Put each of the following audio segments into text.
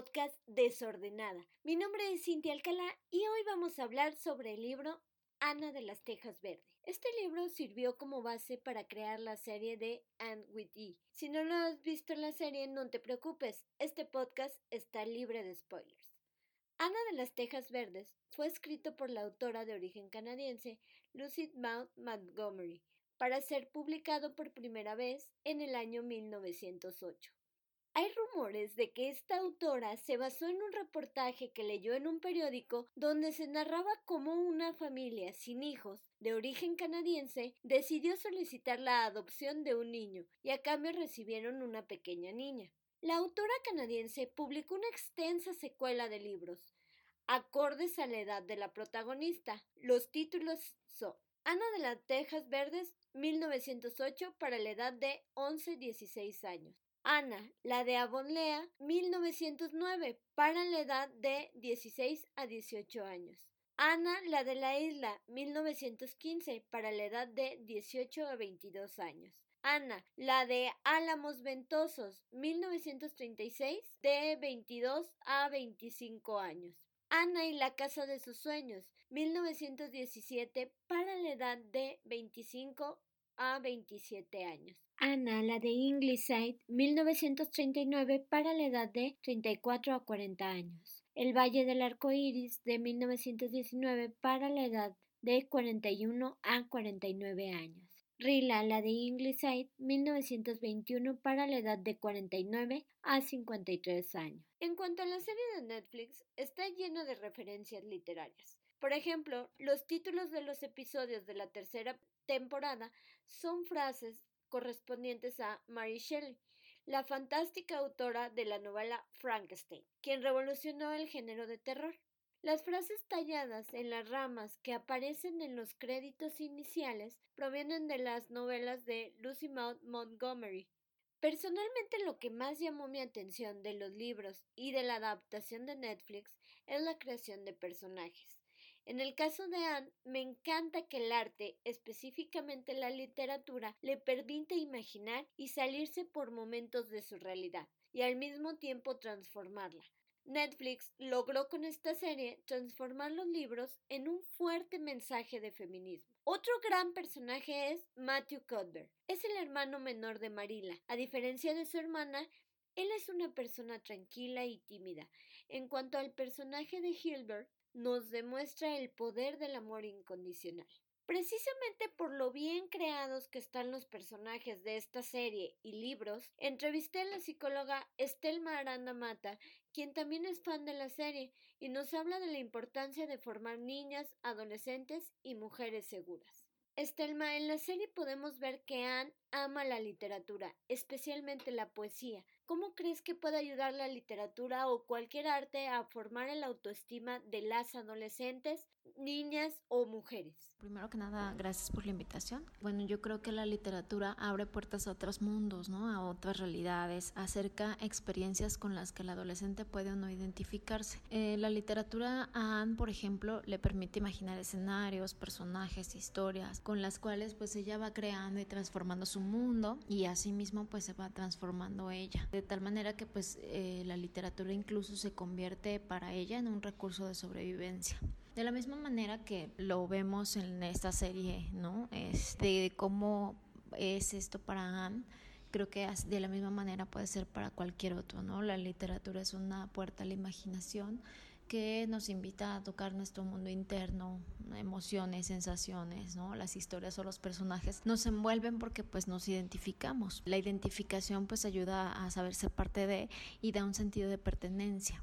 podcast Desordenada. Mi nombre es Cintia Alcalá y hoy vamos a hablar sobre el libro Ana de las Tejas Verde. Este libro sirvió como base para crear la serie de And With E. Si no lo has visto en la serie, no te preocupes, este podcast está libre de spoilers. Ana de las Tejas Verdes fue escrito por la autora de origen canadiense Lucy Mount Montgomery para ser publicado por primera vez en el año 1908. Hay rumores de que esta autora se basó en un reportaje que leyó en un periódico donde se narraba cómo una familia sin hijos de origen canadiense decidió solicitar la adopción de un niño y a cambio recibieron una pequeña niña. La autora canadiense publicó una extensa secuela de libros, acordes a la edad de la protagonista. Los títulos son Ana de las Tejas Verdes, 1908, para la edad de 11-16 años. Ana, la de Avonlea, 1909, para la edad de 16 a 18 años. Ana, la de la isla, 1915, para la edad de 18 a 22 años. Ana, la de Álamos Ventosos, 1936, de 22 a 25 años. Ana y la Casa de sus Sueños, 1917, para la edad de 25 a 27 años. Ana, la de Ingleside, 1939, para la edad de 34 a 40 años. El Valle del Arco Iris, de 1919, para la edad de 41 a 49 años. Rila, la de Ingleside, 1921, para la edad de 49 a 53 años. En cuanto a la serie de Netflix, está llena de referencias literarias. Por ejemplo, los títulos de los episodios de la tercera temporada son frases correspondientes a Mary Shelley, la fantástica autora de la novela Frankenstein, quien revolucionó el género de terror. Las frases talladas en las ramas que aparecen en los créditos iniciales provienen de las novelas de Lucy Maud Montgomery. Personalmente lo que más llamó mi atención de los libros y de la adaptación de Netflix es la creación de personajes. En el caso de Anne, me encanta que el arte, específicamente la literatura, le permite imaginar y salirse por momentos de su realidad y al mismo tiempo transformarla. Netflix logró con esta serie transformar los libros en un fuerte mensaje de feminismo. Otro gran personaje es Matthew Cuthbert. Es el hermano menor de Marilla. A diferencia de su hermana, él es una persona tranquila y tímida. En cuanto al personaje de Hilbert, nos demuestra el poder del amor incondicional. Precisamente por lo bien creados que están los personajes de esta serie y libros, entrevisté a la psicóloga Estelma Aranda Mata, quien también es fan de la serie, y nos habla de la importancia de formar niñas, adolescentes y mujeres seguras. Estelma, en la serie podemos ver que Anne ama la literatura, especialmente la poesía. ¿Cómo crees que puede ayudar la literatura o cualquier arte a formar el autoestima de las adolescentes, niñas o mujeres? Primero que nada, gracias por la invitación. Bueno, yo creo que la literatura abre puertas a otros mundos, ¿no? A otras realidades, acerca experiencias con las que el adolescente puede o no identificarse. Eh, la literatura a Anne, por ejemplo, le permite imaginar escenarios, personajes, historias, con las cuales pues ella va creando y transformando su mundo y asimismo pues se va transformando ella. De tal manera que pues eh, la literatura incluso se convierte para ella en un recurso de sobrevivencia. De la misma manera que lo vemos en esta serie, ¿no? Es de cómo es esto para Anne creo que de la misma manera puede ser para cualquier otro, ¿no? La literatura es una puerta a la imaginación que nos invita a tocar nuestro mundo interno, emociones, sensaciones, ¿no? Las historias o los personajes nos envuelven porque pues nos identificamos. La identificación pues ayuda a saber ser parte de y da un sentido de pertenencia.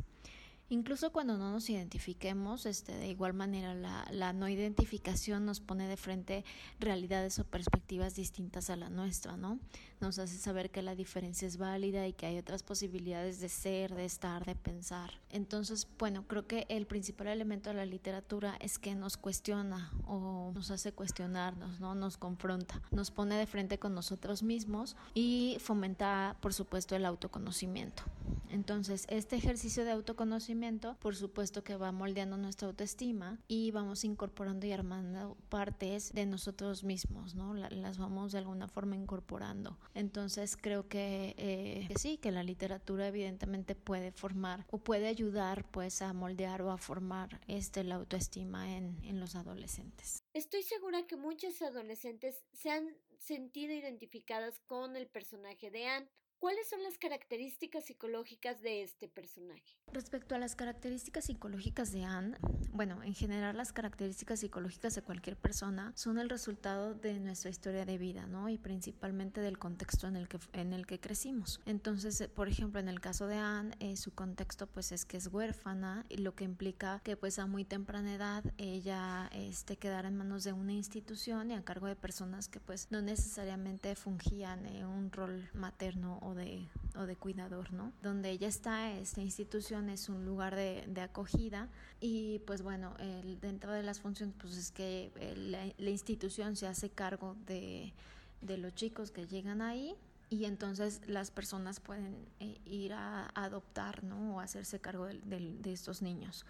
Incluso cuando no nos identifiquemos, este, de igual manera la, la, no identificación nos pone de frente realidades o perspectivas distintas a la nuestra, ¿no? Nos hace saber que la diferencia es válida y que hay otras posibilidades de ser, de estar, de pensar. Entonces, bueno, creo que el principal elemento de la literatura es que nos cuestiona o nos hace cuestionarnos, ¿no? Nos confronta, nos pone de frente con nosotros mismos y fomenta, por supuesto, el autoconocimiento. Entonces, este ejercicio de autoconocimiento por supuesto que va moldeando nuestra autoestima y vamos incorporando y armando partes de nosotros mismos, ¿no? las vamos de alguna forma incorporando. Entonces creo que, eh, que sí, que la literatura evidentemente puede formar o puede ayudar pues a moldear o a formar este, la autoestima en, en los adolescentes. Estoy segura que muchas adolescentes se han sentido identificadas con el personaje de Anne ¿Cuáles son las características psicológicas de este personaje? Respecto a las características psicológicas de Anne, bueno, en general las características psicológicas de cualquier persona son el resultado de nuestra historia de vida, ¿no? Y principalmente del contexto en el que, en el que crecimos. Entonces, eh, por ejemplo, en el caso de Anne, eh, su contexto pues es que es huérfana, lo que implica que pues a muy temprana edad ella este, quedara en manos de una institución y a cargo de personas que pues no necesariamente fungían eh, un rol materno o de, o de cuidador, ¿no? Donde ella está, esta institución es un lugar de, acogida y pues bueno, dentro de las funciones pues es que la, la, institución se hace cargo de, de los chicos que llegan ahí y entonces las personas pueden eh, ir a, adoptar, ¿no? O hacerse cargo de, de estos niños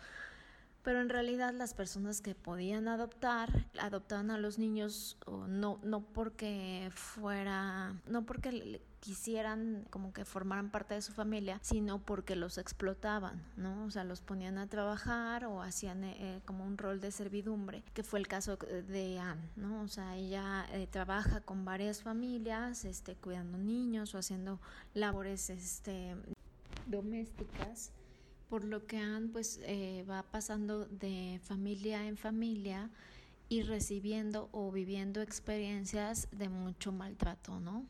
pero en realidad las personas que podían adoptar adoptaban a los niños no no porque fuera no porque quisieran como que formaran parte de su familia, sino porque los explotaban, ¿no? O sea, los ponían a trabajar o hacían eh, como un rol de servidumbre, que fue el caso de Anne, ¿no? O sea, ella eh, trabaja con varias familias, este, cuidando niños o haciendo labores, este, domésticas por lo que Anne pues eh, va pasando de familia en familia y recibiendo o viviendo experiencias de mucho maltrato, ¿no?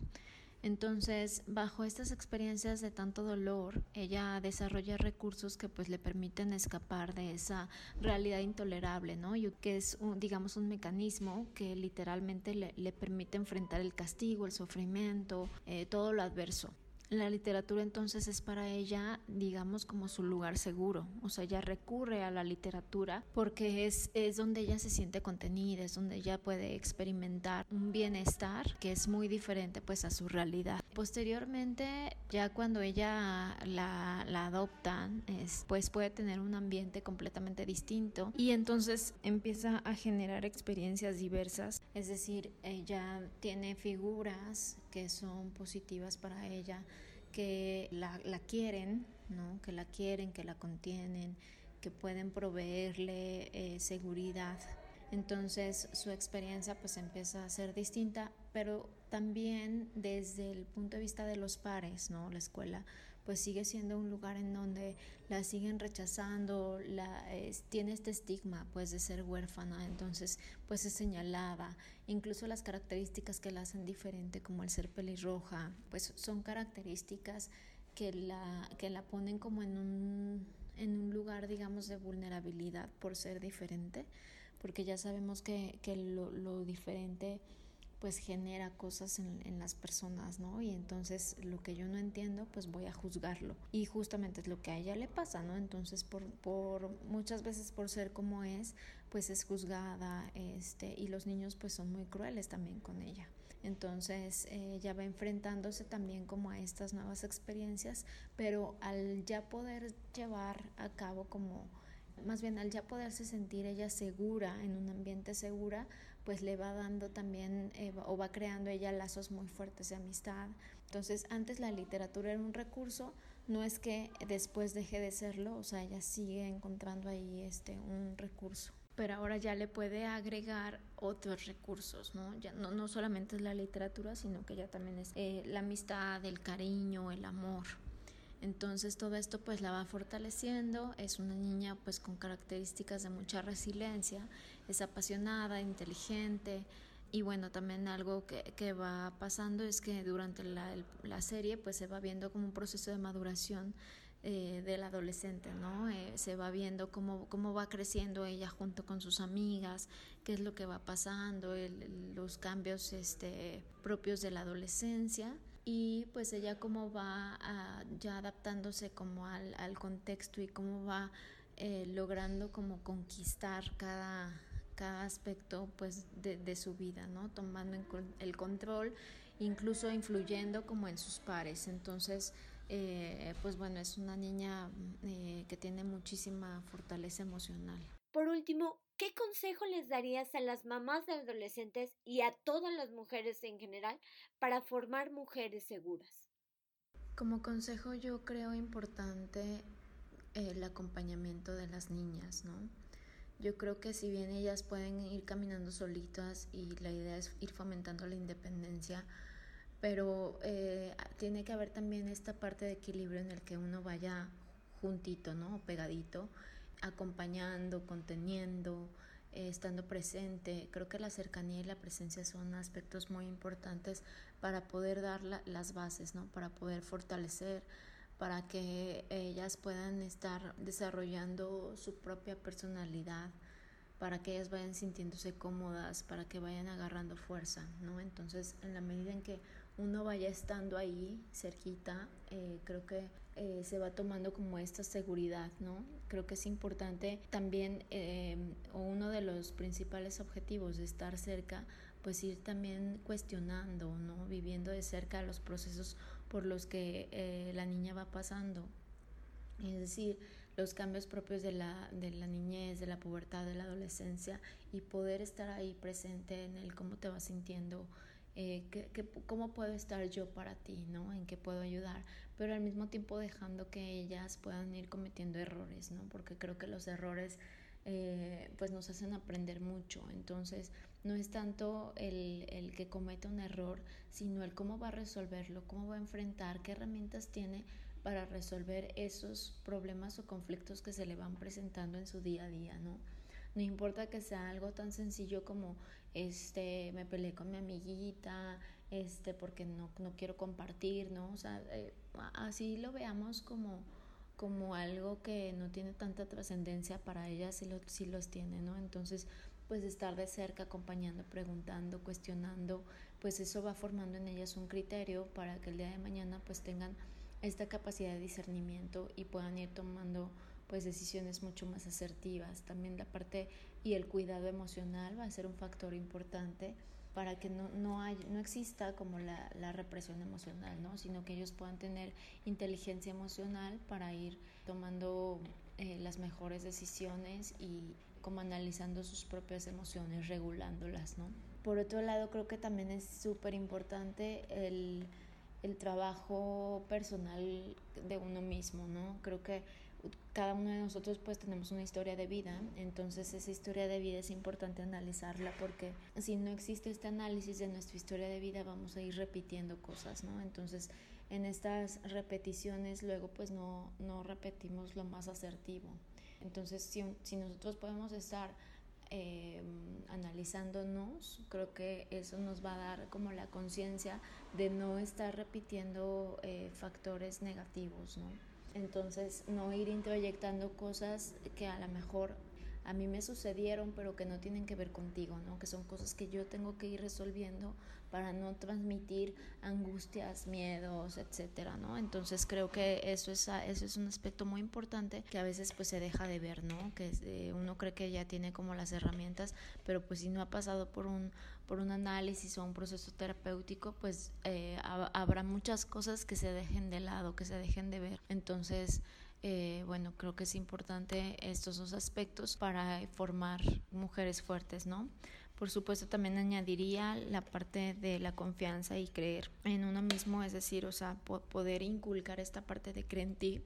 Entonces, bajo estas experiencias de tanto dolor, ella desarrolla recursos que pues le permiten escapar de esa realidad intolerable, ¿no? Y que es, un, digamos, un mecanismo que literalmente le, permite enfrentar el castigo, el sufrimiento, eh, todo lo adverso. La literatura entonces es para ella, digamos, como su lugar seguro. O sea, ella recurre a la literatura porque es, es donde ella se siente contenida, es donde ella puede experimentar un bienestar que es muy diferente pues a su realidad. Posteriormente, ya cuando ella la, la adoptan, es, pues puede tener un ambiente completamente distinto y entonces empieza a generar experiencias diversas. Es decir, ella tiene figuras que son positivas para ella, que la, quieren, ¿no? que la quieren, que la contienen, que pueden proveerle eh, seguridad. Entonces su experiencia pues empieza a ser distinta, pero también desde el punto de vista de los pares, ¿no? La escuela pues sigue siendo un lugar en donde la siguen rechazando, la, tiene este estigma pues de ser huérfana, entonces pues es señalada, incluso las características que la hacen diferente como el ser pelirroja, pues son características que la, que la ponen como en un, en un lugar digamos de vulnerabilidad por ser diferente, porque ya sabemos que, que lo, lo diferente pues genera cosas en, las personas, ¿no? Y entonces lo que yo no entiendo, pues voy a juzgarlo. Y justamente es lo que a ella le pasa, ¿no? Entonces por, muchas veces por ser como es, pues es juzgada, este, y los niños pues son muy crueles también con ella. Entonces ella va enfrentándose también como a estas nuevas experiencias, pero al ya poder llevar a cabo como, más bien al ya poderse sentir ella segura, en un ambiente segura, pues le va dando también eh, o va creando ella lazos muy fuertes de amistad. Entonces antes la literatura era un recurso, no es que después deje de serlo, o sea, ella sigue encontrando ahí este un recurso pero ahora ya le puede agregar otros recursos, ¿no? Ya no, no solamente es la literatura, sino que ya también es eh, la amistad, el cariño, el amor. Entonces todo esto pues la va fortaleciendo, es una niña pues con características de mucha resiliencia, es apasionada, inteligente. Y bueno también algo que, que va pasando es que durante la, la, serie pues se va viendo como un proceso de maduración eh, del adolescente, ¿no? Eh, se va viendo cómo, cómo va creciendo ella junto con sus amigas, qué es lo que va pasando, los cambios este, propios de la adolescencia y pues ella cómo va ya adaptándose como al, al, contexto y cómo va eh, logrando como conquistar cada, cada aspecto pues de, de, su vida, ¿no? Tomando el control, incluso influyendo como en sus pares. Entonces eh, pues bueno, es una niña eh, que tiene muchísima fortaleza emocional. Por último, ¿qué consejo les darías a las mamás de adolescentes y a todas las mujeres en general para formar mujeres seguras? Como consejo yo creo importante el acompañamiento de las niñas, ¿no? Yo creo que si bien ellas pueden ir caminando solitas y la idea es ir fomentando la independencia, pero eh, tiene que haber también esta parte de equilibrio en el que uno vaya juntito, ¿no? Pegadito, acompañando, conteniendo, eh, estando presente. Creo que la cercanía y la presencia son aspectos muy importantes para poder dar las bases, ¿no? Para poder fortalecer, para que ellas puedan estar desarrollando su propia personalidad, para que ellas vayan sintiéndose cómodas, para que vayan agarrando fuerza, ¿no? Entonces, en la medida en que uno vaya estando ahí cerquita, eh, creo que eh, se va tomando como esta seguridad, ¿no? Creo que es importante también, eh, uno de los principales objetivos de estar cerca, pues ir también cuestionando, ¿no? Viviendo de cerca los procesos por los que eh, la niña va pasando. Es decir, los cambios propios de la, de la niñez, de la pubertad, de la adolescencia y poder estar ahí presente en el cómo te vas sintiendo, eh, cómo puedo estar yo para ti, ¿no? En qué puedo ayudar, pero al mismo tiempo dejando que ellas puedan ir cometiendo errores, ¿no? Porque creo que los errores eh, pues nos hacen aprender mucho. Entonces, no es tanto el, el, que cometa un error, sino el cómo va a resolverlo, cómo va a enfrentar, qué herramientas tiene para resolver esos problemas o conflictos que se le van presentando en su día a día, ¿no? No importa que sea algo tan sencillo como este me peleé con mi amiguita, este porque no, no quiero compartir, ¿no? O sea, eh, así lo veamos como, como algo que no tiene tanta trascendencia para ella, sí, lo, sí los tiene, ¿no? Entonces, pues estar de cerca, acompañando, preguntando, cuestionando, pues eso va formando en ellas un criterio para que el día de mañana pues tengan esta capacidad de discernimiento y puedan ir tomando pues decisiones mucho más asertivas. También la parte y el cuidado emocional va a ser un factor importante para que no, no, hay, no exista como la, la, represión emocional, ¿no? sino que ellos puedan tener inteligencia emocional para ir tomando eh, las mejores decisiones y como analizando sus propias emociones, regulándolas. ¿no? Por otro lado, creo que también es súper importante el, el trabajo personal de uno mismo, ¿no? Creo que cada uno de nosotros pues tenemos una historia de vida, entonces esa historia de vida es importante analizarla porque si no existe este análisis de nuestra historia de vida vamos a ir repitiendo cosas, ¿no? Entonces en estas repeticiones luego pues no, no repetimos lo más asertivo. Entonces si, si nosotros podemos estar eh, analizándonos, creo que eso nos va a dar como la conciencia de no estar repitiendo eh, factores negativos, ¿no? Entonces, no ir introyectando cosas que a lo mejor a mí me sucedieron, pero que no tienen que ver contigo, ¿no? Que son cosas que yo tengo que ir resolviendo para no transmitir angustias, miedos, etcétera, ¿no? Entonces creo que eso es, eso es un aspecto muy importante que a veces pues se deja de ver, ¿no? Que uno cree que ya tiene como las herramientas, pero pues si no ha pasado por un, por un análisis o un proceso terapéutico, pues eh, habrá muchas cosas que se dejen de lado, que se dejen de ver. Entonces, eh, bueno, creo que es importante estos dos aspectos para formar mujeres fuertes, ¿no? Por supuesto, también añadiría la parte de la confianza y creer en uno mismo, es decir, o sea, poder inculcar esta parte de creer en ti,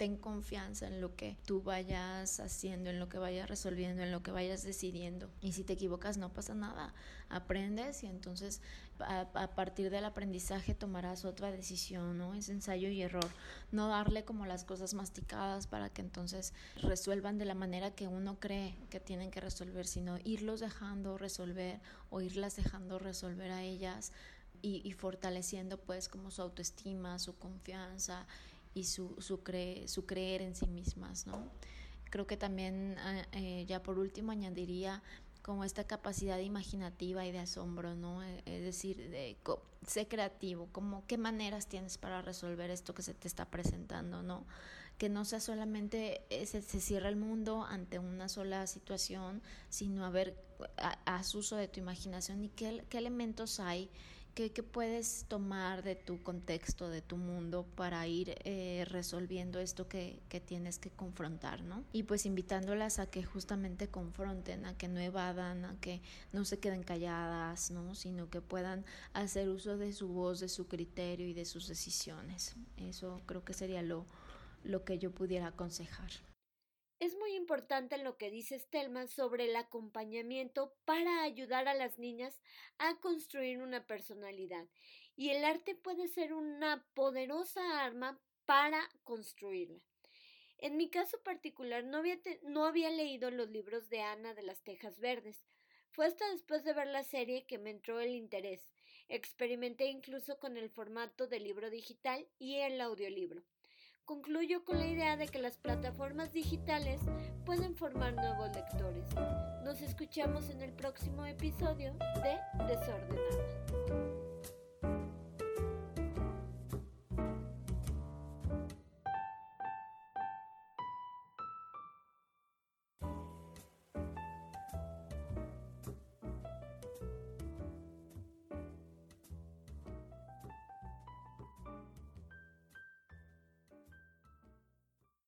ten, confianza en lo que tú vayas haciendo, en lo que vayas resolviendo, en lo que vayas decidiendo. Y si te equivocas, no pasa nada, aprendes y entonces a, partir del aprendizaje tomarás otra decisión, ¿no? Es ensayo y error. No darle como las cosas masticadas para que entonces resuelvan de la manera que uno cree que tienen que resolver, sino irlos dejando resolver o irlas dejando resolver a ellas y, fortaleciendo pues como su autoestima, su confianza y su, su, su creer en sí mismas, ¿no? Creo que también, ah, eh, ya por último, añadiría como esta capacidad imaginativa y de asombro, ¿no? E, es decir, de, sé creativo, como qué maneras tienes para resolver esto que se te está presentando, ¿no? Que no sea solamente se, se cierra el mundo ante una sola situación, sino a ver, haz uso de tu imaginación y qué, qué elementos hay ¿Qué, puedes tomar de tu contexto, de tu mundo para ir eh, resolviendo esto que, que, tienes que confrontar, ¿no? Y pues invitándolas a que justamente confronten, a que no evadan, a que no se queden calladas, ¿no? Sino que puedan hacer uso de su voz, de su criterio y de sus decisiones. Eso creo que sería lo, lo que yo pudiera aconsejar. Es muy importante lo que dice Stelman sobre el acompañamiento para ayudar a las niñas a construir una personalidad. Y el arte puede ser una poderosa arma para construirla. En mi caso particular no había, no había leído los libros de Ana de las Tejas Verdes. Fue hasta después de ver la serie que me entró el interés. Experimenté incluso con el formato del libro digital y el audiolibro. Concluyo con la idea de que las plataformas digitales pueden formar nuevos lectores. Nos escuchamos en el próximo episodio de Desordenada.